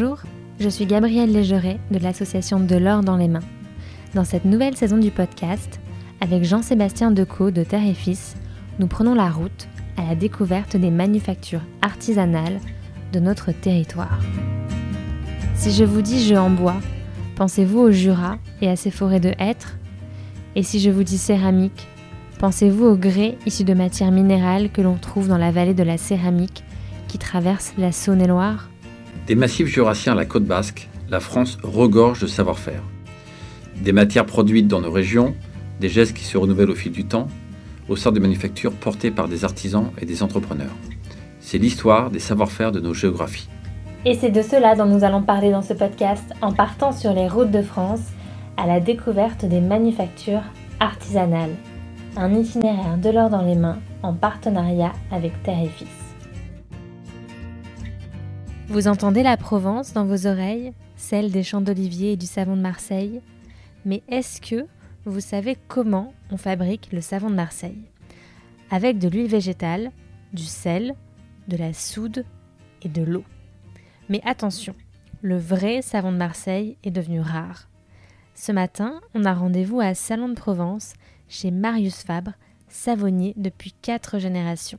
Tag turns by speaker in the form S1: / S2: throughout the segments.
S1: Bonjour, je suis Gabrielle Légeret de l'association De l'or dans les mains. Dans cette nouvelle saison du podcast, avec Jean-Sébastien Decaux de Terre et Fils, nous prenons la route à la découverte des manufactures artisanales de notre territoire. Si je vous dis jeu en bois, pensez-vous au Jura et à ses forêts de hêtres? Et si je vous dis céramique, pensez-vous au grès issu de matières minérales que l'on trouve dans la vallée de la céramique qui traverse la Saône-et-Loire?
S2: Des massifs jurassiens à la côte basque, la France regorge de savoir-faire. Des matières produites dans nos régions, des gestes qui se renouvellent au fil du temps, au sein de manufactures portées par des artisans et des entrepreneurs. C'est l'histoire des savoir-faire de nos géographies.
S1: Et c'est de cela dont nous allons parler dans ce podcast en partant sur les routes de France à la découverte des manufactures artisanales. Un itinéraire de l'or dans les mains en partenariat avec Terre et Fils. Vous entendez la Provence dans vos oreilles, celle des champs d'olivier et du savon de Marseille Mais est-ce que vous savez comment on fabrique le savon de Marseille? Avec de l'huile végétale, du sel, de la soude et de l'eau. Mais attention, le vrai savon de Marseille est devenu rare. Ce matin, on a rendez-vous à Salon de Provence chez Marius Fabre, savonnier depuis quatre générations.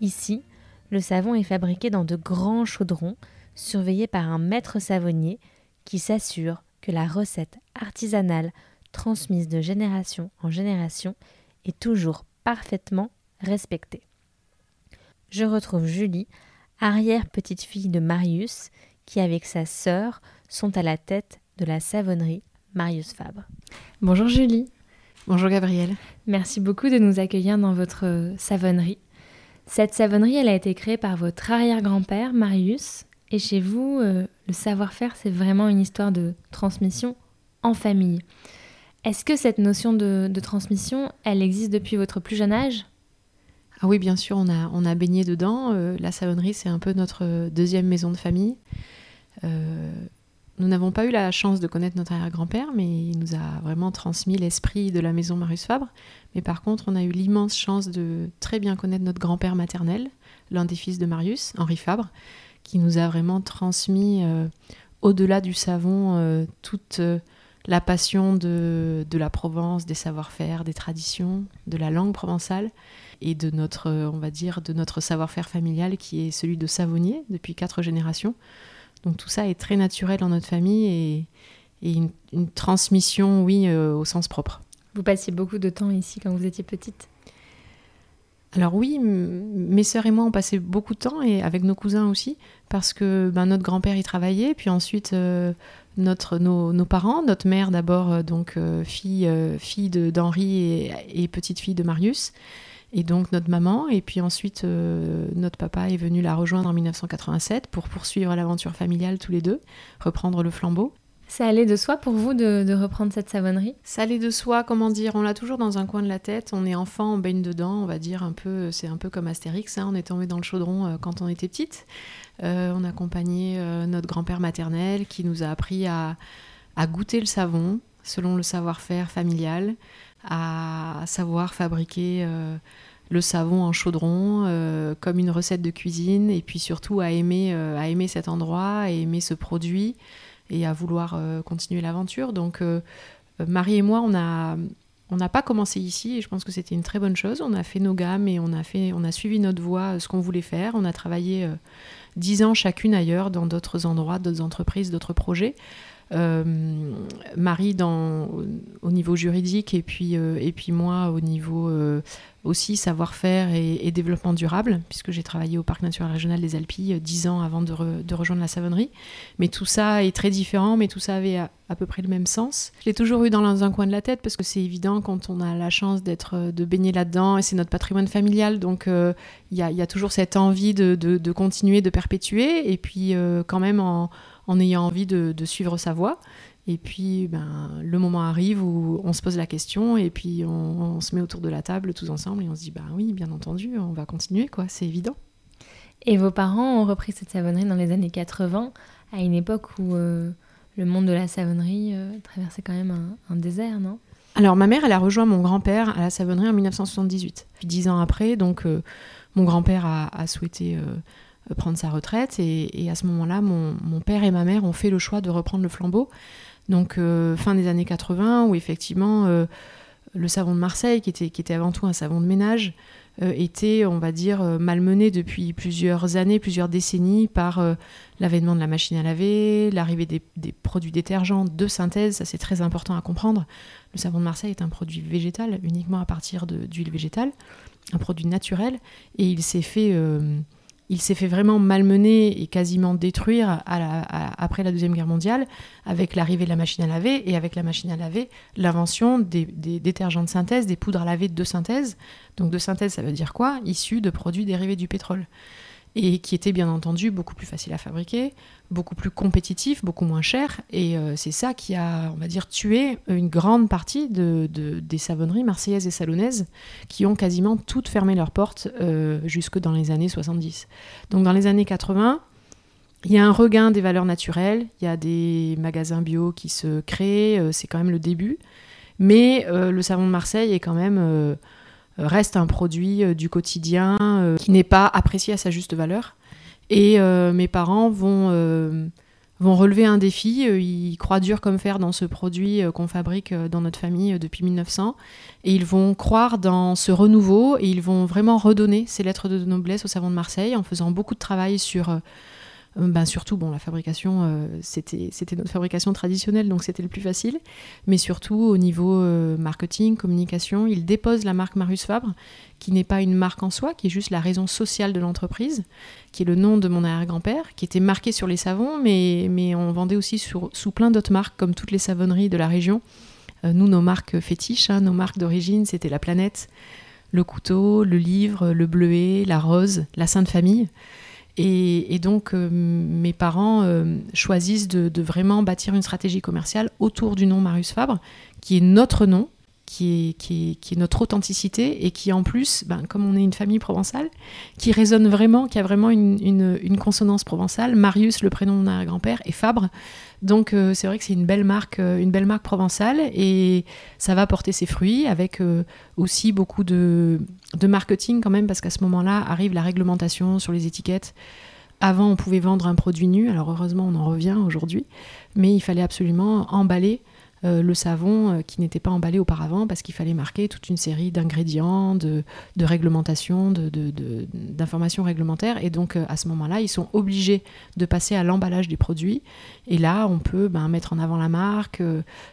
S1: Ici, le savon est fabriqué dans de grands chaudrons, surveillés par un maître savonnier qui s'assure que la recette artisanale transmise de génération en génération est toujours parfaitement respectée. Je retrouve Julie, arrière-petite-fille de Marius, qui avec sa sœur sont à la tête de la savonnerie Marius Fabre. Bonjour Julie.
S3: Bonjour Gabrielle.
S1: Merci beaucoup de nous accueillir dans votre savonnerie. Cette savonnerie, elle a été créée par votre arrière-grand-père, Marius. Et chez vous, euh, le savoir-faire, c'est vraiment une histoire de transmission en famille. Est-ce que cette notion de, transmission, elle existe depuis votre plus jeune âge?
S3: Ah oui, bien sûr, on a, baigné dedans. Euh, la savonnerie, c'est un peu notre deuxième maison de famille. Euh, nous n'avons pas eu la chance de connaître notre arrière-grand-père, mais il nous a vraiment transmis l'esprit de la maison Marius Fabre. Mais par contre, on a eu l'immense chance de très bien connaître notre grand-père maternel, l'un des fils de Marius, Henri Fabre, qui nous a vraiment transmis, euh, au-delà du savon, euh, toute euh, la passion de, de, la Provence, des savoir-faire, des traditions, de la langue provençale et de notre, on va dire, de notre savoir-faire familial qui est celui de savonnier depuis quatre générations. Donc tout ça est très naturel dans notre famille et, une, transmission, oui, au sens propre.
S1: Vous passiez beaucoup de temps ici quand vous étiez petite?
S3: Alors oui, mes sœurs et moi on passait beaucoup de temps et avec nos cousins aussi parce que ben, notre grand-père y travaillait, puis ensuite euh, notre, nos, parents, notre mère d'abord euh, donc euh, fille, fille d'Henri et, petite fille de Marius, et donc notre maman et puis ensuite notre papa est venu la rejoindre en 1987 pour poursuivre l'aventure familiale tous les deux, reprendre le flambeau.
S1: Ça allait de soi pour vous de, reprendre cette savonnerie?
S3: Ça allait de soi, comment dire, on l'a toujours dans un coin de la tête, on est enfant, on baigne dedans, on va dire un peu, c'est un peu comme Astérix, hein, on est tombé dans le chaudron euh, quand on était petite. Euh, on accompagnait euh, notre grand-père maternel qui nous a appris à, goûter le savon selon le savoir-faire familial, à savoir fabriquer le savon en chaudron comme une recette de cuisine et puis surtout à aimer, à aimer cet endroit, à aimer ce produit et à vouloir euh, continuer l'aventure. Donc euh, euh, Marie et moi, on on n'a pas commencé ici et je pense que c'était une très bonne chose. On a fait nos gammes et on a, fait, on a suivi notre voie, ce qu'on voulait faire. On a travaillé dix ans chacune ailleurs, dans d'autres endroits, d'autres entreprises, d'autres projets. Marie dans, au niveau juridique et puis, puis moi au niveau aussi savoir-faire et, développement durable, puisque j'ai travaillé au Parc naturel régional des Alpilles euh, dix ans avant de, rejoindre la savonnerie. Mais tout ça est très différent, mais tout ça avait à, peu près le même sens. Je l'ai toujours eu dans un coin de la tête, parce que c'est évident quand on a la chance d'être euh, de baigner là-dedans, et c'est notre patrimoine familial, donc euh, il y, a, toujours cette envie de, continuer, de perpétuer, et puis quand même en, ayant envie de, suivre sa voie. Et puis, ben, le moment arrive où on se pose la question et puis on, se met autour de la table tous ensemble et on se dit, bah oui, bien entendu, on va continuer, quoi, c'est évident.
S1: Et vos parents ont repris cette savonnerie dans les années 80, à une époque où euh, le monde de la savonnerie euh, traversait quand même un, désert, non?
S3: Alors, ma mère, elle a rejoint mon grand-père à la savonnerie en 1978. Puis dix ans après, donc, euh, mon grand-père a, souhaité prendre sa retraite. Et, à ce moment-là, mon, père et ma mère ont fait le choix de reprendre le flambeau. Donc fin des années 80, où effectivement le savon de Marseille, qui était, avant tout un savon de ménage, euh, était, on va dire, euh, malmené depuis plusieurs années, plusieurs décennies par euh, l'avènement de la machine à laver, l'arrivée des, produits détergents de synthèse, ça c'est très important à comprendre. Le savon de Marseille est un produit végétal, uniquement à partir d'huile végétale, un produit naturel, et il s'est fait il s'est fait vraiment malmener et quasiment détruire après la Deuxième Guerre mondiale avec l'arrivée de la machine à laver et avec la machine à laver, l'invention des, détergents de synthèse, des poudres à laver de synthèse. Donc de synthèse, ça veut dire quoi? Issus de produits dérivés du pétrole et qui était bien entendu beaucoup plus facile à fabriquer, beaucoup plus compétitif, beaucoup moins cher. Et euh, c'est ça qui a, on va dire, tué une grande partie de, des savonneries marseillaises et salonnaises qui ont quasiment toutes fermé leurs portes euh, jusque dans les années 70. Donc dans les années 80, il y a un regain des valeurs naturelles, il y a des magasins bio qui se créent, euh, c'est quand même le début. Mais le savon de Marseille est quand même reste un produit euh, du quotidien euh, qui n'est pas apprécié à sa juste valeur. Et euh, mes parents vont, vont relever un défi. Ils croient dur comme fer dans ce produit qu'on fabrique dans notre famille depuis 1900. Et ils vont croire dans ce renouveau et ils vont vraiment redonner ces lettres de noblesse au savon de Marseille en faisant beaucoup de travail sur ben surtout, bon, la fabrication, euh, c'était, notre fabrication traditionnelle, donc c'était le plus facile. Mais surtout, au niveau euh, marketing, communication, il dépose la marque Marius Fabre, qui n'est pas une marque en soi, qui est juste la raison sociale de l'entreprise, qui est le nom de mon arrière-grand-père, qui était marqué sur les savons, mais, mais on vendait aussi sous plein d'autres marques, comme toutes les savonneries de la région. nous, nos marques fétiches, hein, nos marques d'origine, c'était la planète, le couteau, le livre, le bleuet, la rose, la sainte famille. Et, donc, euh, mes parents euh, choisissent de, vraiment bâtir une stratégie commerciale autour du nom Marius Fabre, qui est notre nom, qui est, notre authenticité et qui, en plus, ben, comme on est une famille provençale, qui résonne vraiment, qui a vraiment une, consonance provençale. Marius, le prénom de mon grand-père, et Fabre, donc euh, c'est vrai que c'est une belle marque, euh, une belle marque provençale et ça va porter ses fruits avec euh, aussi beaucoup de, marketing quand même parce qu'à ce moment-là arrive la réglementation sur les étiquettes. Avant, on pouvait vendre un produit nu, alors heureusement, on en revient aujourd'hui, mais il fallait absolument emballer le savon euh, qui n'était pas emballé auparavant parce qu'il fallait marquer toute une série d'ingrédients, de, réglementations, d'informations réglementaires. Et donc euh, à ce moment-là, ils sont obligés de passer à l'emballage des produits. Et là, on peut ben, mettre en avant la marque,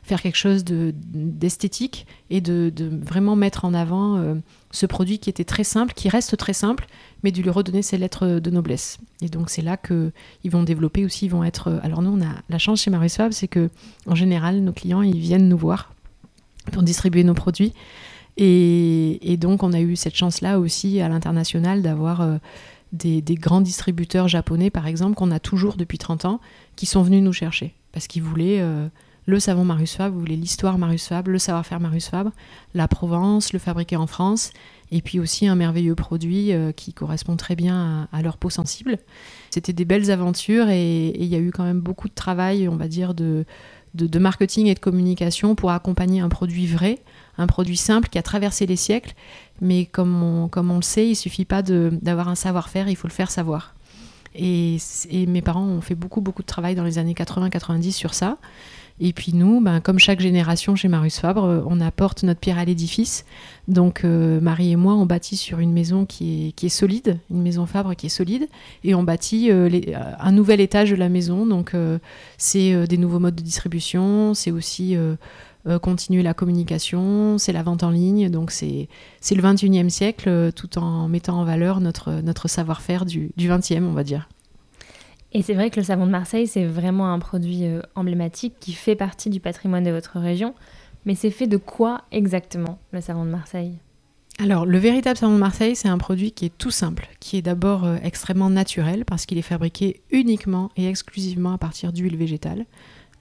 S3: faire quelque chose d'esthétique et de, vraiment mettre en avant ce produit qui était très simple, qui reste très simple, mais de lui redonner ses lettres de noblesse. Et donc c'est là qu'ils vont développer aussi, ils vont être... Alors nous, on a la chance chez Maurice Fab, c'est que en général, nos clients, ils viennent nous voir pour distribuer nos produits. Et, donc on a eu cette chance-là aussi à l'international d'avoir euh, des, grands distributeurs japonais, par exemple, qu'on a toujours depuis 30 ans, qui sont venus nous chercher, parce qu'ils voulaient... Euh, le savon Marius Fabre, vous voulez l'histoire Marius Fabre, le savoir-faire Marius Fabre, la Provence, le fabriquer en France, et puis aussi un merveilleux produit euh, qui correspond très bien à, leur peau sensible. C'était des belles aventures et il y a eu quand même beaucoup de travail, on va dire, de, marketing et de communication pour accompagner un produit vrai, un produit simple qui a traversé les siècles, mais comme on, comme on le sait, il suffit pas d'avoir un savoir-faire, il faut le faire savoir. Et, et, mes parents ont fait beaucoup, beaucoup de travail dans les années 80-90 sur ça. Et puis nous, ben, comme chaque génération chez Marius Fabre, euh, on apporte notre pierre à l'édifice. Donc euh, Marie et moi, on bâtit sur une maison qui est, qui est solide, une maison Fabre qui est solide, et on bâtit euh, un nouvel étage de la maison. Donc c'est des nouveaux modes de distribution, c'est aussi continuer la communication, c'est la vente en ligne. Donc c'est le 21e siècle, tout en mettant en valeur notre, notre savoir-faire du, du 20e, on va dire.
S1: Et c'est vrai que le savon de Marseille, c'est vraiment un produit euh, emblématique qui fait partie du patrimoine de votre région. Mais c'est fait de quoi exactement, le savon de Marseille?
S3: Alors, le véritable savon de Marseille, c'est un produit qui est tout simple, qui est d'abord euh, extrêmement naturel parce qu'il est fabriqué uniquement et exclusivement à partir d'huile végétale.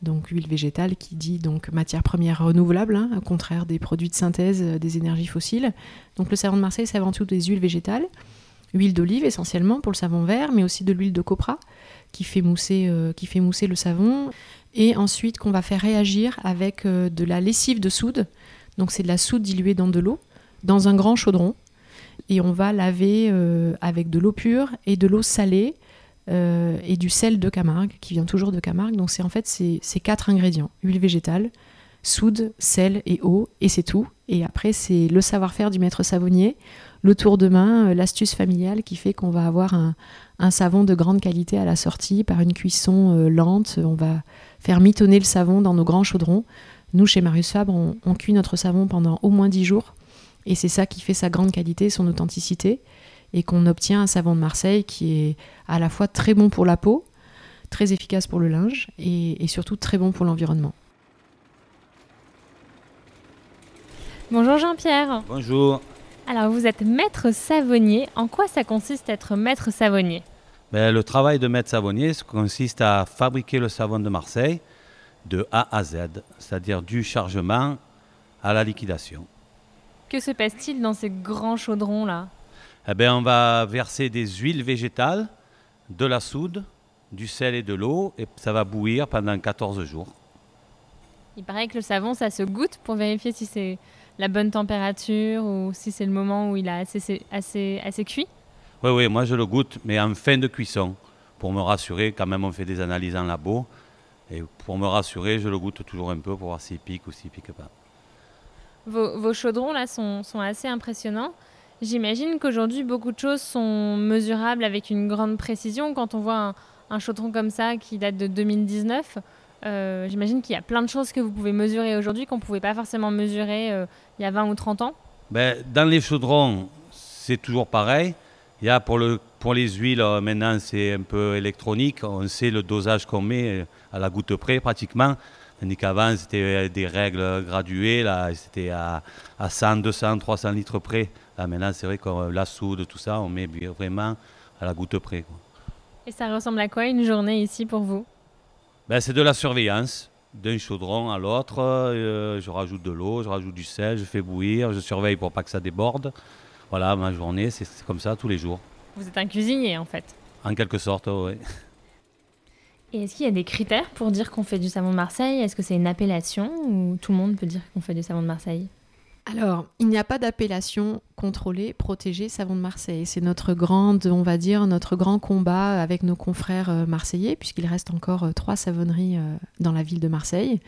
S3: Donc, huile végétale qui dit donc matière première renouvelable, hein, au contraire des produits de synthèse euh, des énergies fossiles. Donc, le savon de Marseille, c'est avant tout des huiles végétales, huile d'olive essentiellement pour le savon vert, mais aussi de l'huile de copra qui fait mousser, euh, qui fait mousser le savon. Et ensuite qu'on va faire réagir avec euh, de la lessive de soude. Donc c'est de la soude diluée dans de l'eau, dans un grand chaudron. Et on va laver euh, avec de l'eau pure et de l'eau salée et du sel de Camargue, qui vient toujours de Camargue. Donc c'est en fait ces, quatre ingrédients huile végétale, soude, sel et eau, et c'est tout. Et après, c'est le savoir-faire du maître savonnier, le tour de main, l'astuce familiale qui fait qu'on va avoir un, un, savon de grande qualité à la sortie par une cuisson lente. On va faire mitonner le savon dans nos grands chaudrons. Nous, chez Marius Fabre, on, cuit notre savon pendant au moins 10 jours. Et c'est ça qui fait sa grande qualité, son authenticité. Et qu'on obtient un savon de Marseille qui est à la fois très bon pour la peau, très efficace pour le linge et, surtout très bon pour l'environnement.
S1: Bonjour Jean-Pierre.
S4: Bonjour.
S1: Alors vous êtes maître savonnier. En quoi ça consiste être maître savonnier?
S4: Ben, Le travail de maître savonnier consiste à fabriquer le savon de Marseille de A à Z, c'est-à-dire du chargement à la liquidation.
S1: Que se passe-t-il dans ces grands chaudrons-là?
S4: Eh bien, On va verser des huiles végétales, de la soude, du sel et de l'eau, et ça va bouillir pendant 14 jours.
S1: Il paraît que le savon, ça se goûte pour vérifier si c'est la bonne température ou si c'est le moment où il a assez, assez, assez cuit
S4: Oui, oui, moi je le goûte, mais en fin de cuisson, pour me rassurer, quand même on fait des analyses en labo, et pour me rassurer, je le goûte toujours un peu pour voir s'il pique ou s'il pique pas.
S1: Vos, chaudrons là sont, assez impressionnants. J'imagine qu'aujourd'hui beaucoup de choses sont mesurables avec une grande précision. Quand on voit un, chaudron comme ça qui date de 2019, euh, j'imagine qu'il y a plein de choses que vous pouvez mesurer aujourd'hui qu'on ne pouvait pas forcément mesurer euh, il y a 20 ou 30 ans.
S4: Ben, dans les chaudrons, c'est toujours pareil. Il y a pour, le, pour les huiles, euh, maintenant c'est un peu électronique. On sait le dosage qu'on met à la goutte près pratiquement. Tandis qu'avant, c'était des règles graduées, là, c'était à, à, 100, 200, 300 litres près. Là, maintenant, c'est vrai que la soude, tout ça, on met vraiment à la goutte près.
S1: Et ça ressemble à quoi une journée ici pour vous?
S4: Ben, C'est de la surveillance, d'un chaudron à l'autre. Euh, je rajoute de l'eau, je rajoute du sel, je fais bouillir, je surveille pour pas que ça déborde. Voilà, ma journée, c'est comme ça tous les jours.
S1: Vous êtes un cuisinier, en fait
S4: En quelque sorte, oui.
S1: Et est-ce qu'il y a des critères pour dire qu'on fait du savon de Marseille? Est-ce que c'est une appellation ou tout le monde peut dire qu'on fait du savon de Marseille?
S3: Alors, il n'y a pas d'appellation contrôlée, protégée savon de Marseille. C'est notre grande, on va dire, notre grand combat avec nos confrères euh, marseillais, puisqu'il reste encore euh, trois savonneries euh, dans la ville de Marseille.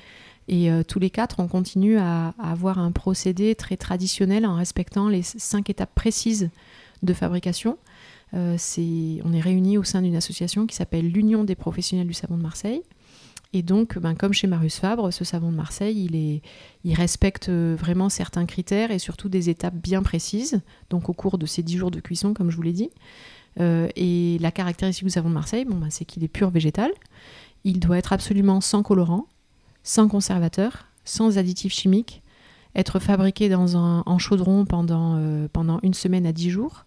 S3: Et tous les quatre, on continue à, avoir un procédé très traditionnel en respectant les cinq étapes précises de fabrication. On est réunis au sein d'une association qui s'appelle l'Union des professionnels du savon de Marseille. Et donc, ben, comme chez Marius Fabre, ce savon de Marseille, il, respecte euh, vraiment certains critères et surtout des étapes bien précises, donc au cours de ces 10 jours de cuisson, comme je vous l'ai dit. Euh, et la caractéristique du savon de Marseille, ben, c'est qu'il est pur végétal. Il doit être absolument sans colorant, sans conservateur, sans additifs chimiques, être fabriqué dans un, en chaudron pendant, pendant une semaine à 10 jours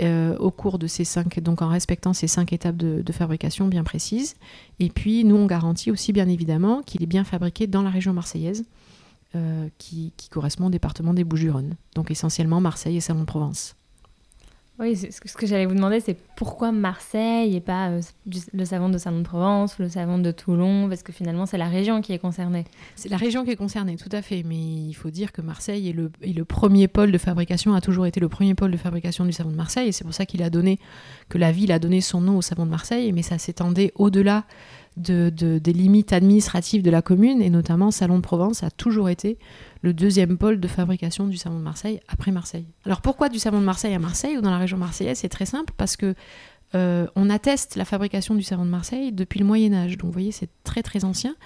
S3: euh, au cours de ces cinq, donc en respectant ces cinq étapes de, fabrication bien précises. Et puis, nous, on garantit aussi, bien évidemment, qu'il est bien fabriqué dans la région marseillaise, euh, qui, qui, correspond au département des Bouches-du-Rhône. Donc, essentiellement Marseille et Salon-de-Provence.
S1: Oui, ce que j'allais vous demander, c'est pourquoi Marseille et pas euh, le savon de Salon-de-Provence, le savon de Toulon, parce que finalement, c'est la région qui est concernée.
S3: C'est la région qui est concernée, tout à fait. Mais il faut dire que Marseille est le, est le premier pôle de fabrication, a toujours été le premier pôle de fabrication du savon de Marseille. Et c'est pour ça qu'il a donné, que la ville a donné son nom au savon de Marseille. Mais ça s'étendait au-delà de, des limites administratives de la commune, et notamment Salon de Provence a toujours été le deuxième pôle de fabrication du savon de Marseille après Marseille. Alors pourquoi du savon de Marseille à Marseille ou dans la région marseillaise? C'est très simple parce que euh, on atteste la fabrication du savon de Marseille depuis le Moyen Âge. Donc vous voyez, c'est très très ancien.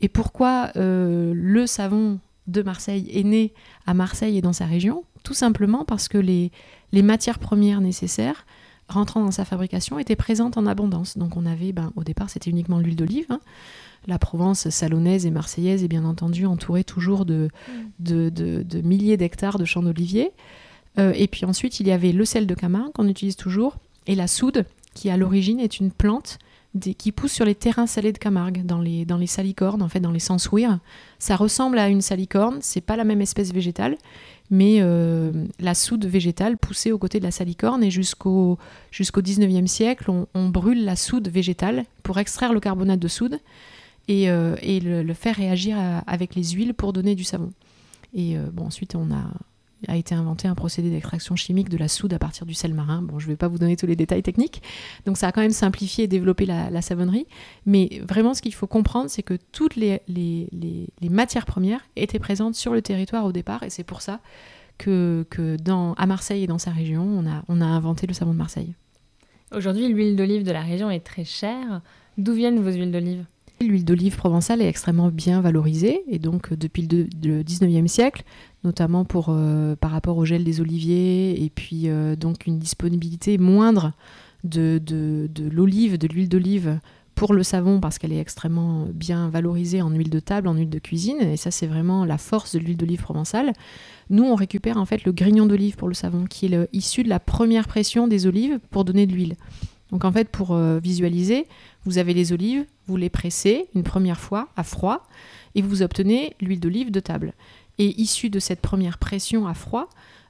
S3: Et pourquoi euh, le savon de Marseille est né à Marseille et dans sa région? Tout simplement parce que les matières premières nécessaires rentrant dans sa fabrication étaient présentes en abondance. Donc on avait, ben, au départ c'était uniquement l'huile d'olive. Hein. La Provence salonnaise et marseillaise est bien entendu entourée toujours de, mm. de, milliers d'hectares de champs d'oliviers. Euh, et puis ensuite il y avait le sel de Camargue qu'on utilise toujours et la soude qui à l'origine est une plante qui pousse sur les terrains salés de Camargue, dans les, dans les salicornes, en fait dans les sansouirs. Ça ressemble à une salicorne, c'est pas la même espèce végétale, mais euh, la soude végétale poussait aux côtés de la salicorne et jusqu'au jusqu'au 19e siècle, on, brûle la soude végétale pour extraire le carbonate de soude et, euh, et le, faire réagir avec les huiles pour donner du savon. Et euh, bon, ensuite, on a a été inventé un procédé d'extraction chimique de la soude à partir du sel marin. Bon, je ne vais pas vous donner tous les détails techniques. Donc ça a quand même simplifié et développé la, savonnerie. Mais vraiment, ce qu'il faut comprendre, c'est que toutes les, les, matières premières étaient présentes sur le territoire au départ. Et c'est pour ça que, que dans, à Marseille et dans sa région, on a, on a inventé le savon de Marseille.
S1: Aujourd'hui, l'huile d'olive de la région est très chère. D'où viennent vos huiles d'olive?
S3: L'huile d'olive provençale est extrêmement bien valorisée et donc depuis le, 19e siècle, notamment pour, euh, par rapport au gel des oliviers et puis euh, donc une disponibilité moindre de, de, l'olive, de l'huile d'olive pour le savon parce qu'elle est extrêmement bien valorisée en huile de table, en huile de cuisine et ça c'est vraiment la force de l'huile d'olive provençale. Nous on récupère en fait le grignon d'olive pour le savon qui est issu de la première pression des olives pour donner de l'huile. Donc en fait, pour euh, visualiser, vous avez les olives, vous les pressez une première fois à froid et vous obtenez l'huile d'olive de table. Et issu de cette première pression à froid,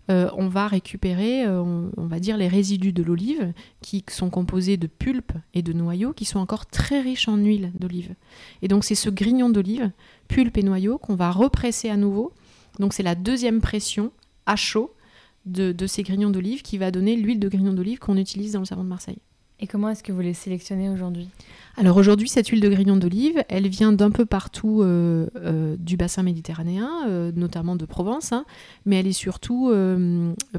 S3: euh, on va récupérer, euh, on, va dire, les résidus de l'olive qui sont composés de pulpe et de noyaux qui sont encore très riches en huile d'olive. Et donc c'est ce grignon d'olive, pulpe et noyaux, qu'on va represser à nouveau. Donc c'est la deuxième pression à chaud de, de ces grignons d'olive qui va donner l'huile de grignon d'olive qu'on utilise dans le savon de Marseille.
S1: Et comment est-ce que vous les sélectionnez aujourd'hui?
S3: Alors aujourd'hui, cette huile de grignon d'olive, elle vient d'un peu partout euh, euh, du bassin méditerranéen, euh, notamment de Provence, hein, mais elle est surtout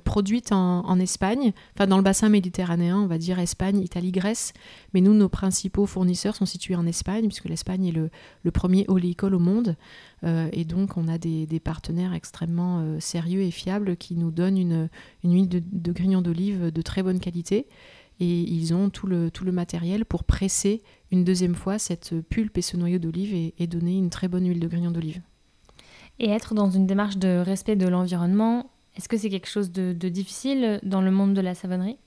S3: produite en, Espagne, enfin dans le bassin méditerranéen, on va dire Espagne, Italie, Grèce. Mais nous, nos principaux fournisseurs sont situés en Espagne, puisque l'Espagne est le, premier oléicole au monde. et donc, on a des, partenaires extrêmement sérieux et fiables qui nous donnent une, huile de, de grignon d'olive de très bonne qualité et ils ont tout le, tout le matériel pour presser une deuxième fois cette pulpe et ce noyau d'olive et, donner une très bonne huile de grignon d'olive.
S1: Et être dans une démarche de respect de l'environnement, est-ce que c'est quelque chose de, difficile dans le monde de la savonnerie?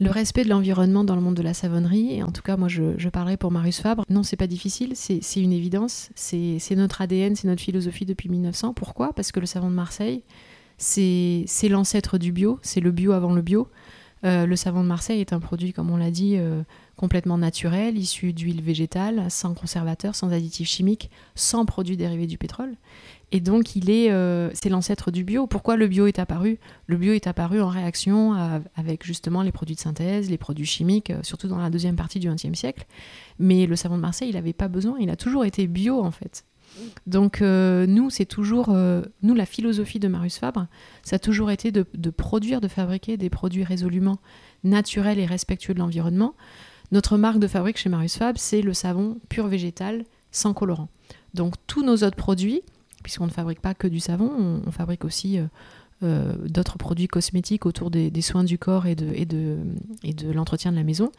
S3: Le respect de l'environnement dans le monde de la savonnerie, et en tout cas moi je, je parlerai pour Marius Fabre, non c'est pas difficile, c'est une évidence, c'est notre ADN, c'est notre philosophie depuis 1900. Pourquoi? Parce que le savon de Marseille, c'est l'ancêtre du bio, c'est le bio avant le bio. Euh, le savon de Marseille est un produit, comme on l'a dit, euh, complètement naturel, issu d'huile végétale, sans conservateur, sans additifs chimiques, sans produits dérivés du pétrole. Et donc, il est, euh, c'est l'ancêtre du bio. Pourquoi le bio est apparu? Le bio est apparu en réaction avec justement les produits de synthèse, les produits chimiques, surtout dans la deuxième partie du XXe siècle. Mais le savon de Marseille, il n'avait pas besoin. Il a toujours été bio en fait. Donc euh, nous, c'est toujours, euh, nous, la philosophie de Marius Fabre, ça a toujours été de, produire, de fabriquer des produits résolument naturels et respectueux de l'environnement. Notre marque de fabrique chez Marius Fabre, c'est le savon pur végétal, sans colorant. Donc tous nos autres produits, puisqu'on ne fabrique pas que du savon, on, fabrique aussi euh, d'autres produits cosmétiques autour des, soins du corps et de, et de l'entretien de la maison.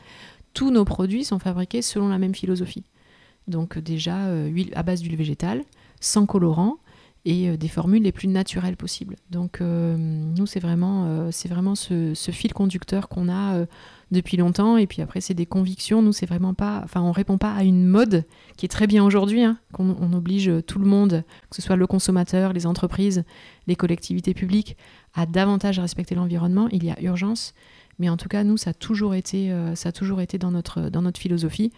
S3: Tous nos produits sont fabriqués selon la même philosophie. Donc déjà, euh, huile à base d'huile végétale, sans colorant et euh, des formules les plus naturelles possibles. Donc euh, nous, c'est vraiment, ce, fil conducteur qu'on a depuis longtemps. Et puis après, c'est des convictions. Nous, c'est vraiment pas, enfin, on répond pas à une mode qui est très bien aujourd'hui, hein, qu'on oblige tout le monde, que ce soit le consommateur, les entreprises, les collectivités publiques, à davantage respecter l'environnement. Il y a urgence. Mais en tout cas, nous, ça a toujours été, dans notre philosophie.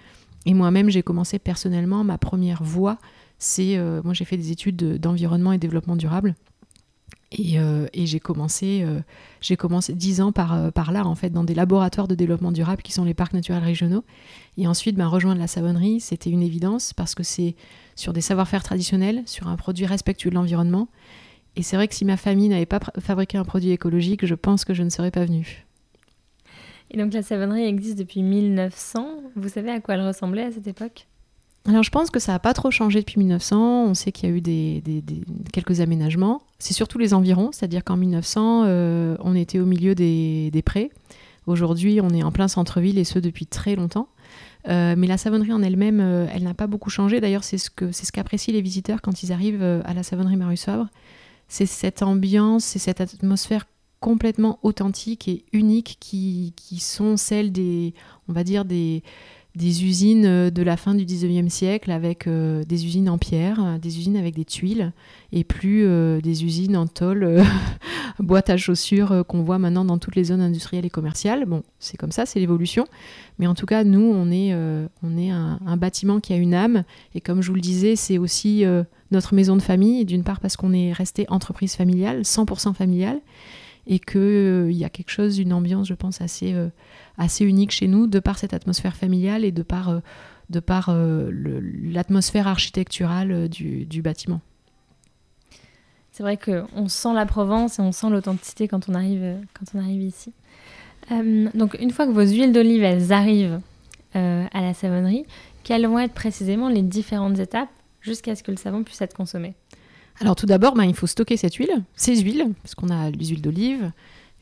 S3: Et moi-même, j'ai commencé personnellement, ma première voie, c'est, euh, moi j'ai fait des études d'environnement et développement durable. Et, euh, j'ai commencé, euh, j'ai commencé dix ans par, par là, en fait, dans des laboratoires de développement durable qui sont les parcs naturels régionaux. Et ensuite, ben, rejoindre la savonnerie, c'était une évidence parce que c'est sur des savoir-faire traditionnels, sur un produit respectueux de l'environnement. Et c'est vrai que si ma famille n'avait pas fabriqué un produit écologique, je pense que je ne serais pas venue.
S1: Et donc la savonnerie existe depuis 1900. Vous savez à quoi elle ressemblait à cette époque?
S3: Alors je pense que ça n'a pas trop changé depuis 1900. On sait qu'il y a eu des, quelques aménagements. C'est surtout les environs, c'est-à-dire qu'en 1900, euh, on était au milieu des, prés. Aujourd'hui, on est en plein centre-ville et ce depuis très longtemps. Euh, mais la savonnerie en elle-même, euh, elle n'a pas beaucoup changé. D'ailleurs, c'est ce que ce qu'apprécient les visiteurs quand ils arrivent à la savonnerie Marius Fabre. C'est cette ambiance, c'est cette atmosphère complètement authentiques et uniques qui, qui sont celles des, on va dire, des, des usines de la fin du 19e siècle avec des usines en pierre, des usines avec des tuiles, et plus des usines en tôle, boîte à chaussures qu'on voit maintenant dans toutes les zones industrielles et commerciales. Bon, c'est comme ça, c'est l'évolution. Mais en tout cas, nous, on est, on est un, un, bâtiment qui a une âme, et comme je vous le disais, c'est aussi notre maison de famille, d'une part parce qu'on est resté entreprise familiale, 100% familiale, et qu'il euh, y a quelque chose, une ambiance, je pense, assez, euh, assez unique chez nous, de par cette atmosphère familiale et de par, euh, de par l'atmosphère architecturale du, du bâtiment.
S1: C'est vrai qu'on sent la Provence et on sent l'authenticité quand, on arrive, quand on arrive ici. donc une fois que vos huiles d'olive elles arrivent à la savonnerie, quelles vont être précisément les différentes étapes jusqu'à ce que le savon puisse être consommé?
S3: Alors tout d'abord, ben, il faut stocker cette huile, ces huiles, parce qu'on a les huiles d'olive,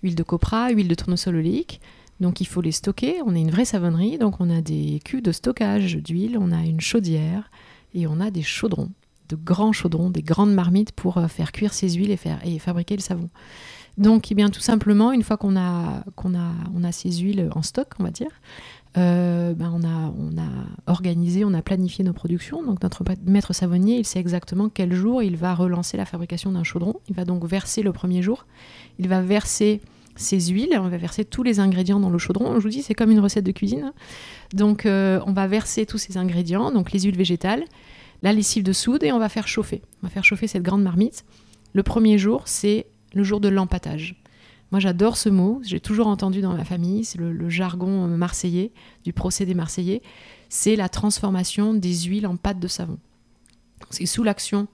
S3: huile de copra, huile de tournesol oléique. Donc il faut les stocker. On est une vraie savonnerie, donc on a des cuves de stockage d'huile, on a une chaudière et on a des chaudrons, de grands chaudrons, des grandes marmites pour euh, faire cuire ces huiles et, fabriquer le savon. Donc, eh bien, tout simplement, une fois qu'on a, qu'on a, a ces huiles en stock, on va dire, euh, ben on, a, organisé, on a planifié nos productions. Donc notre maître savonnier, il sait exactement quel jour il va relancer la fabrication d'un chaudron. Il va donc verser le premier jour. Il va verser ses huiles, on va verser tous les ingrédients dans le chaudron. Je vous dis, c'est comme une recette de cuisine. Donc euh, on va verser tous ces ingrédients, donc les huiles végétales, la lessive de soude et on va faire chauffer. On va faire chauffer cette grande marmite. Le premier jour, c'est le jour de l'empâtage. Moi, j'adore ce mot. J'ai toujours entendu dans ma famille, c'est le, jargon marseillais, du procédé marseillais. C'est la transformation des huiles en pâte de savon. C'est sous l'action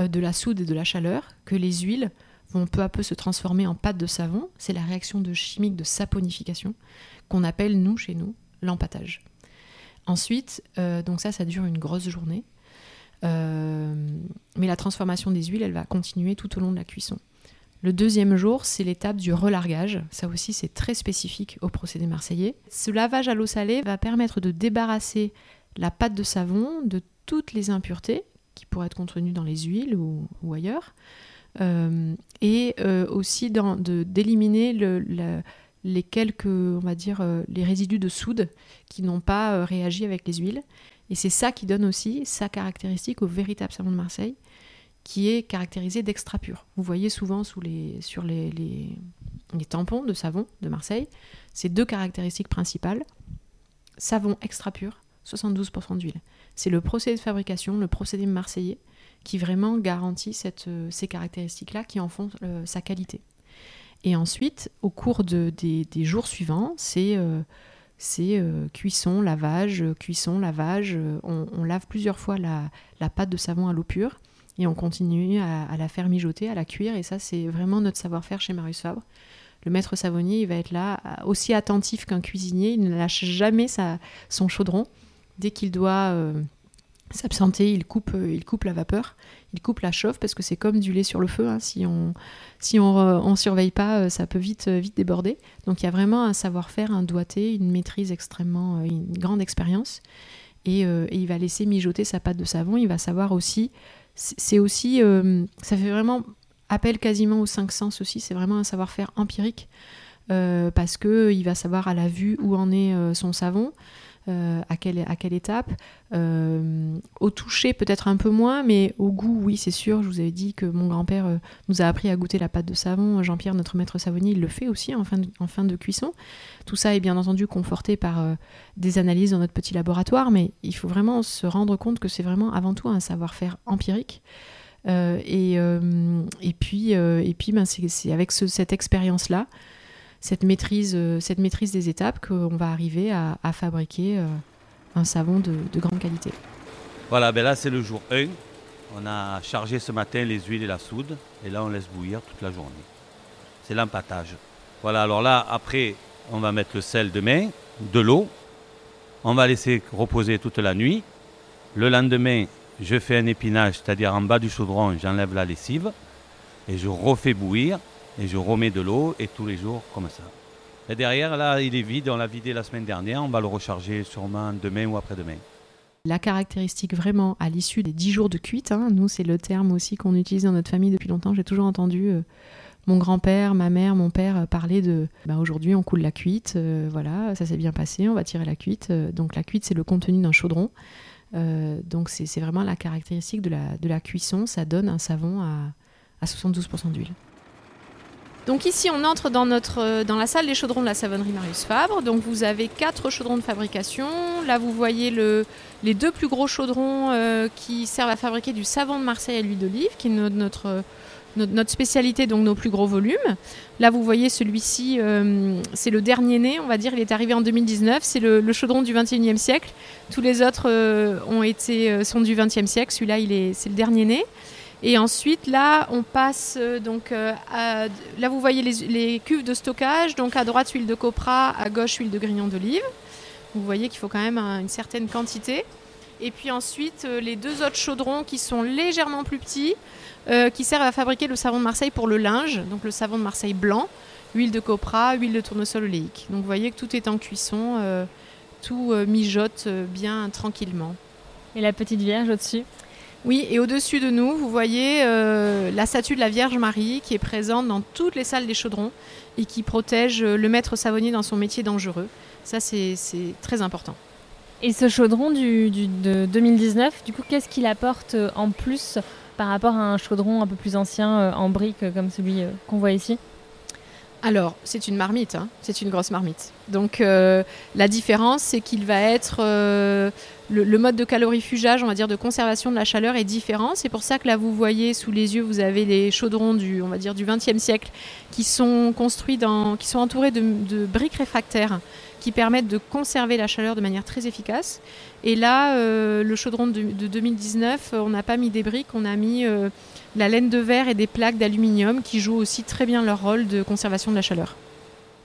S3: euh, de la soude et de la chaleur que les huiles vont peu à peu se transformer en pâte de savon. C'est la réaction de chimique de saponification qu'on appelle, nous, chez nous, l'empâtage. Ensuite, euh, donc ça, ça dure une grosse journée. Euh, mais la transformation des huiles, elle va continuer tout au long de la cuisson. Le deuxième jour, c'est l'étape du relargage. Ça aussi, c'est très spécifique au procédé marseillais. Ce lavage à l'eau salée va permettre de débarrasser la pâte de savon de toutes les impuretés qui pourraient être contenues dans les huiles ou, ailleurs, euh, et euh, aussi d'éliminer les quelques, on va dire, euh, les résidus de soude qui n'ont pas réagi avec les huiles. Et c'est ça qui donne aussi sa caractéristique au véritable savon de Marseille, qui est caractérisé d'extra pur. Vous voyez souvent sur les, tampons de savon de Marseille ces deux caractéristiques principales. Savon extra pur, 72% d'huile. C'est le procédé de fabrication, le procédé marseillais, qui vraiment garantit euh, ces caractéristiques-là, qui en font euh, sa qualité. Et ensuite, au cours de, des, jours suivants, c'est euh, cuisson, lavage, cuisson, lavage. On, lave plusieurs fois la, pâte de savon à l'eau pure et on continue à, la faire mijoter, à la cuire. Et ça, c'est vraiment notre savoir-faire chez Marius Fabre. Le maître savonnier, il va être là, aussi attentif qu'un cuisinier. Il ne lâche jamais son chaudron. Dès qu'il doit euh, s'absenter, il coupe, euh, il coupe la vapeur, il coupe la chauffe parce que c'est comme du lait sur le feu. Hein. Si on si on, surveille pas, euh, ça peut vite vite déborder. Donc il y a vraiment un savoir-faire, un doigté, une maîtrise extrêmement, une grande expérience. Et, il va laisser mijoter sa pâte de savon. Il va savoir aussi c'est aussi, euh, ça fait vraiment appel quasiment aux cinq sens aussi. C'est vraiment un savoir-faire empirique euh, parce que il va savoir à la vue où en est euh, son savon. Euh, à, quelle, à quelle étape. Euh, au toucher, peut-être un peu moins, mais au goût, oui, c'est sûr. Je vous avais dit que mon grand-père euh, nous a appris à goûter la pâte de savon. Jean-Pierre, notre maître savonnier, il le fait aussi en fin de, en fin de cuisson. Tout ça est bien entendu conforté par des analyses dans notre petit laboratoire, mais il faut vraiment se rendre compte que c'est vraiment avant tout un savoir-faire empirique. et, et puis, et puis ben, c'est avec cette expérience-là cette maîtrise, euh, cette maîtrise des étapes qu'on va arriver à, fabriquer euh, un savon de, grande qualité.
S4: Voilà, ben là c'est le jour 1. On a chargé ce matin les huiles et la soude et là on laisse bouillir toute la journée. C'est l'empâtage. Voilà, alors là après on va mettre le sel demain, de l'eau. On va laisser reposer toute la nuit. Le lendemain, je fais un épinage, c'est-à-dire en bas du chaudron, j'enlève la lessive et je refais bouillir et je remets de l'eau et tous les jours comme ça. Et derrière, là, il est vide, on l'a vidé la semaine dernière, on va le recharger sûrement demain ou après-demain.
S3: La caractéristique vraiment à l'issue des 10 jours de cuite, hein, nous c'est le terme aussi qu'on utilise dans notre famille depuis longtemps, j'ai toujours entendu euh, mon grand-père, ma mère, mon père parlaient de bah, aujourd'hui on coule la cuite, voilà, ça s'est bien passé, on va tirer la cuite. donc la cuite c'est le contenu d'un chaudron. donc c'est vraiment la caractéristique de la, de la cuisson, ça donne un savon à, à 72% d'huile.
S5: Donc ici, on entre dans, notre, euh, dans la salle des chaudrons de la savonnerie Marius Fabre. Donc vous avez quatre chaudrons de fabrication. Là, vous voyez le, les deux plus gros chaudrons euh, qui servent à fabriquer du savon de Marseille à l'huile d'olive, qui est notre, notre, spécialité, donc nos plus gros volumes. Là, vous voyez celui-ci, euh, c'est le dernier né, on va dire. Il est arrivé en 2019. C'est le, chaudron du 21e siècle. Tous les autres ont été, sont du 20e siècle. Celui-là, c'est le dernier né. Et ensuite, là, on passe euh, donc euh, à, là vous voyez les, cuves de stockage. Donc à droite huile de copra, à gauche huile de grignon d'olive. Vous voyez qu'il faut quand même une certaine quantité. Et puis ensuite, euh, les deux autres chaudrons qui sont légèrement plus petits, qui servent à fabriquer le savon de Marseille pour le linge, donc le savon de Marseille blanc, huile de copra, huile de tournesol oléique. Donc vous voyez que tout est en cuisson, tout mijote bien tranquillement.
S1: Et la petite vierge au-dessus?
S5: Oui, et au-dessus de nous, vous voyez euh, la statue de la Vierge Marie qui est présente dans toutes les salles des chaudrons et qui protège euh, le maître savonnier dans son métier dangereux. Ça, c'est très important.
S1: Et ce chaudron du, de 2019, du coup, qu'est-ce qu'il apporte euh, en plus par rapport à un chaudron un peu plus ancien en brique comme celui qu'on voit ici?
S5: Alors, c'est une marmite, hein. c'est une grosse marmite. Donc, la différence, c'est qu'il va être le, mode de calorifugage, on va dire, de conservation de la chaleur est différent. C'est pour ça que là, vous voyez sous les yeux, vous avez les chaudrons du, on va dire, du XXe siècle qui sont construits dans, qui sont entourés de, briques réfractaires qui permettent de conserver la chaleur de manière très efficace. Et là, euh, le chaudron de, 2019, on n'a pas mis des briques, on a mis euh, la laine de verre et des plaques d'aluminium qui jouent aussi très bien leur rôle de conservation de la chaleur.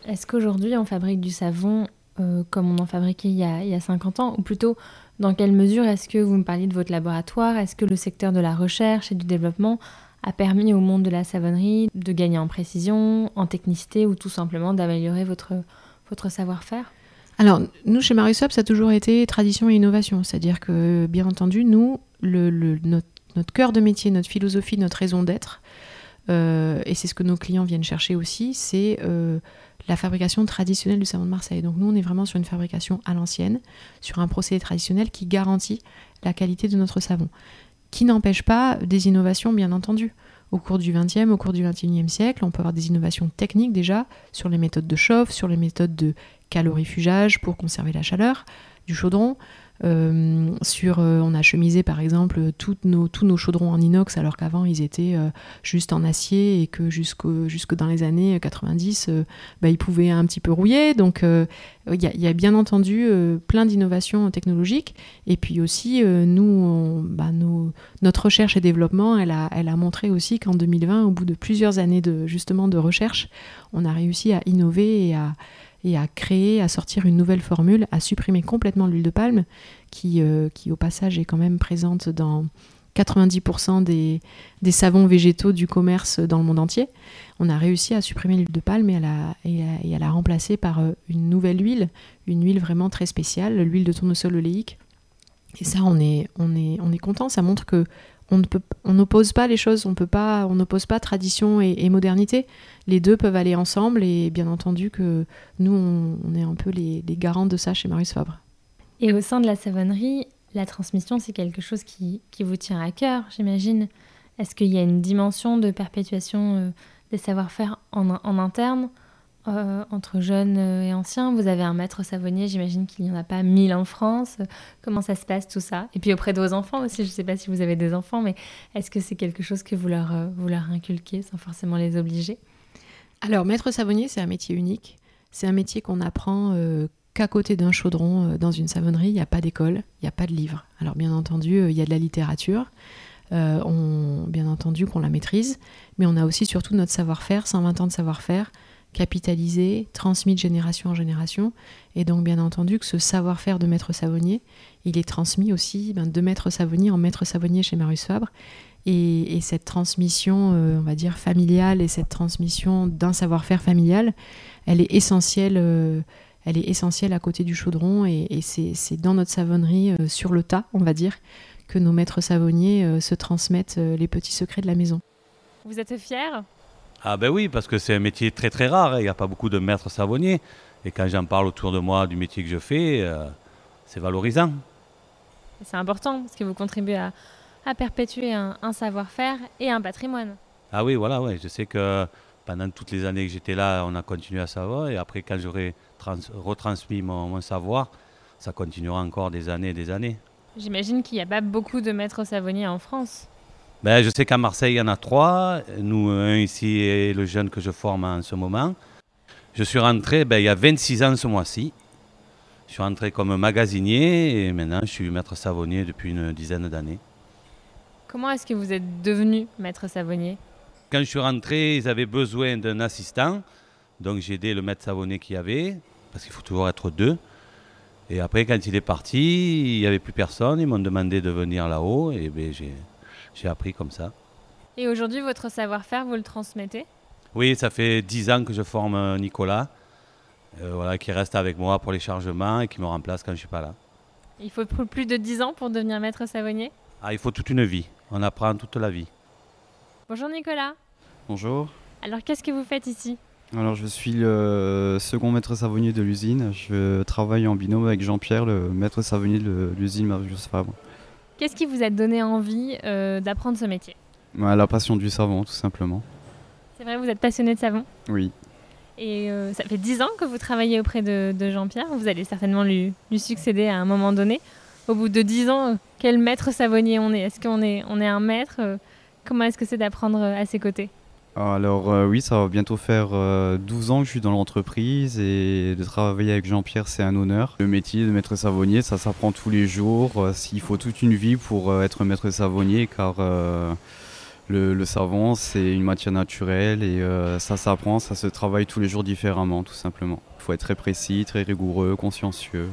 S1: Est-ce qu'aujourd'hui on fabrique du savon euh, comme on en fabriquait il y, a, il y, a, 50 ans? Ou plutôt, dans quelle mesure est-ce que vous me parliez de votre laboratoire? Est-ce que le secteur de la recherche et du développement a permis au monde de la savonnerie de gagner en précision, en technicité ou tout simplement d'améliorer votre, votre savoir-faire?
S3: Alors, nous, chez Marius ça a toujours été tradition et innovation. C'est-à-dire que, bien entendu, nous, le, notre, notre, cœur de métier, notre philosophie, notre raison d'être, euh, et c'est ce que nos clients viennent chercher aussi, c'est euh, la fabrication traditionnelle du savon de Marseille. Donc nous, on est vraiment sur une fabrication à l'ancienne, sur un procédé traditionnel qui garantit la qualité de notre savon, qui n'empêche pas des innovations, bien entendu. Au cours du XXe, au cours du XXIe siècle, on peut avoir des innovations techniques déjà sur les méthodes de chauffe, sur les méthodes de calorifugage pour conserver la chaleur du chaudron, euh, sur, euh, on a chemisé par exemple nos, tous nos chaudrons en inox alors qu'avant ils étaient euh, juste en acier et que jusque, dans les années 90 bah, ils pouvaient un petit peu rouiller. Donc il y, a bien entendu plein d'innovations technologiques. Et puis aussi, nous, bah, notre recherche et développement, elle a, elle a montré aussi qu'en 2020, au bout de plusieurs années de, justement de recherche, on a réussi à innover et à et à créer, à sortir une nouvelle formule, à supprimer complètement l'huile de palme, qui, euh, qui au passage est quand même présente dans 90% des, savons végétaux du commerce dans le monde entier. On a réussi à supprimer l'huile de palme et à, la, et, à, la, remplacer par euh, une nouvelle huile, une huile vraiment très spéciale, l'huile de tournesol oléique. Et ça, on est, on est, on est content. Ça montre que on n'oppose pas les choses, on peut pas, on n'oppose pas tradition et, modernité. Les deux peuvent aller ensemble et bien entendu que nous, on, est un peu les, garants de ça chez Marius Fabre.
S1: Et au sein de la savonnerie, la transmission, c'est quelque chose qui, vous tient à cœur, j'imagine. Est-ce qu'il y a une dimension de perpétuation euh, des savoir-faire en interne? Euh, entre jeunes euh, et anciens Vous avez un maître savonnier, j'imagine qu'il n'y en a pas mille en France. Comment ça se passe tout ça? Et puis auprès de vos enfants aussi, je ne sais pas si vous avez des enfants, mais est-ce que c'est quelque chose que vous leur, euh, vous leur inculquez sans forcément les obliger?
S3: Alors, maître savonnier, c'est un métier unique. C'est un métier qu'on apprend qu'à côté d'un chaudron dans une savonnerie. Il n'y a pas d'école, il n'y a pas de livre. Alors, bien entendu, il y a de la littérature. on, bien entendu qu'on la maîtrise, mais on a aussi surtout notre savoir-faire, 120 ans de savoir-faire, capitalisé, transmis de génération en génération. Et donc, bien entendu, que ce savoir-faire de maître savonnier, il est transmis aussi ben, de maître savonnier en maître savonnier chez Marius Fabre. Et, cette transmission, euh, on va dire, familiale et cette transmission d'un savoir-faire familial, elle est essentielle. Euh, elle est essentielle à côté du chaudron et, c'est dans notre savonnerie, euh, sur le tas, on va dire, que nos maîtres savonniers se transmettent les petits secrets de la maison.
S1: Vous êtes fiers?
S4: Ah ben oui, parce que c'est un métier très très rare, hein. il n'y a pas beaucoup de maîtres savonniers. Et quand j'en parle autour de moi du métier que je fais, euh, c'est valorisant.
S1: C'est important parce que vous contribuez à, à perpétuer un, un savoir-faire et un patrimoine.
S4: Ah oui, voilà, ouais. je sais que pendant toutes les années que j'étais là, on a continué à savoir. Et après, quand j'aurai trans- retransmis mon, mon savoir, ça continuera encore des années et des années.
S1: J'imagine qu'il n'y a pas beaucoup de maîtres savonniers en France.
S4: Ben, je sais qu'à Marseille, il y en a trois. Nous, un ici et le jeune que je forme en ce moment. Je suis rentré ben, il y a 26 ans ce mois-ci. Je suis rentré comme magasinier et maintenant je suis maître savonnier depuis une dizaine d'années.
S1: Comment est-ce que vous êtes devenu maître savonnier?
S4: Quand je suis rentré, ils avaient besoin d'un assistant. Donc j'ai aidé le maître savonnier qu'il y avait, parce qu'il faut toujours être deux. Et après, quand il est parti, il n'y avait plus personne. Ils m'ont demandé de venir là-haut et ben, j'ai, j'ai appris comme ça.
S1: Et aujourd'hui, votre savoir-faire, vous le transmettez?
S4: Oui, ça fait 10 ans que je forme euh, Nicolas, euh, voilà, qui reste avec moi pour les chargements et qui me remplace quand je ne suis pas là.
S1: Il faut plus de 10 ans pour devenir maître savonnier?
S4: Ah, il faut toute une vie. On apprend toute la vie.
S1: Bonjour Nicolas.
S6: Bonjour.
S1: Alors qu'est-ce que vous faites ici?
S6: Alors je suis le second maître savonnier de l'usine. Je travaille en binôme avec Jean-Pierre, le maître savonnier de l'usine Marius Fabre.
S1: Qu'est-ce qui vous a donné envie euh, d'apprendre ce métier?
S6: Ouais, La passion du savon, tout simplement.
S1: C'est vrai, vous êtes passionné de savon?
S6: Oui.
S1: Et euh, ça fait 10 ans que vous travaillez auprès de, de Jean-Pierre. Vous allez certainement lui, lui succéder à un moment donné. Au bout de 10 ans, quel maître savonnier on est? Est-ce qu'on est, on est un maître? Euh, Comment est-ce que c'est d'apprendre à ses côtés?
S6: Alors euh, oui, ça va bientôt faire euh, 12 ans que je suis dans l'entreprise et de travailler avec Jean-Pierre, c'est un honneur. Le métier de maître savonnier, ça s'apprend tous les jours. Euh, Il faut toute une vie pour euh, être maître savonnier car euh, le, le savon, c'est une matière naturelle et euh, ça s'apprend, ça se travaille tous les jours différemment, tout simplement. Il faut être très précis, très rigoureux, consciencieux.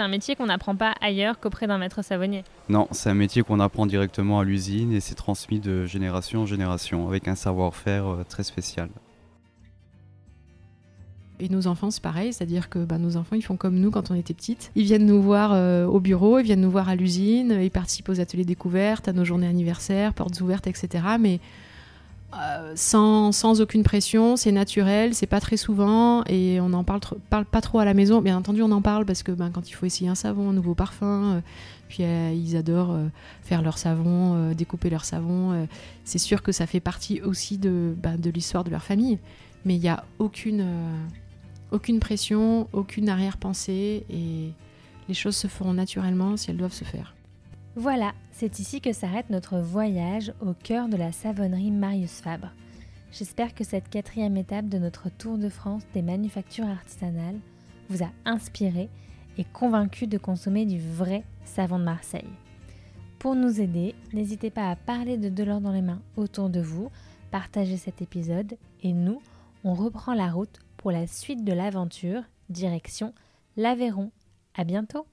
S1: C'est un métier qu'on n'apprend pas ailleurs qu'auprès d'un maître savonnier.
S6: Non, c'est un métier qu'on apprend directement à l'usine et c'est transmis de génération en génération avec un savoir-faire euh, très spécial.
S3: Et nos enfants, c'est pareil, c'est-à-dire que bah, nos enfants, ils font comme nous quand on était petites. Ils viennent nous voir euh, au bureau, ils viennent nous voir à l'usine, ils participent aux ateliers découvertes, à nos journées anniversaires, portes ouvertes, etc. Mais euh, sans, sans aucune pression, c'est naturel, c'est pas très souvent et on n'en parle, parle pas trop à la maison. Bien entendu, on en parle parce que ben, quand il faut essayer un savon, un nouveau parfum, euh, puis euh, ils adorent faire leur savon, découper leur savon. c'est sûr que ça fait partie aussi de, ben, de l'histoire de leur famille. Mais il n'y a aucune, aucune pression, aucune arrière-pensée et les choses se feront naturellement si elles doivent se faire.
S1: Voilà, c'est ici que s'arrête notre voyage au cœur de la savonnerie Marius Fabre. J'espère que cette quatrième étape de notre tour de France des manufactures artisanales vous a inspiré et convaincu de consommer du vrai savon de Marseille. Pour nous aider, n'hésitez pas à parler de Delors dans les mains autour de vous, partager cet épisode et nous, on reprend la route pour la suite de l'aventure, direction l'Aveyron. À bientôt!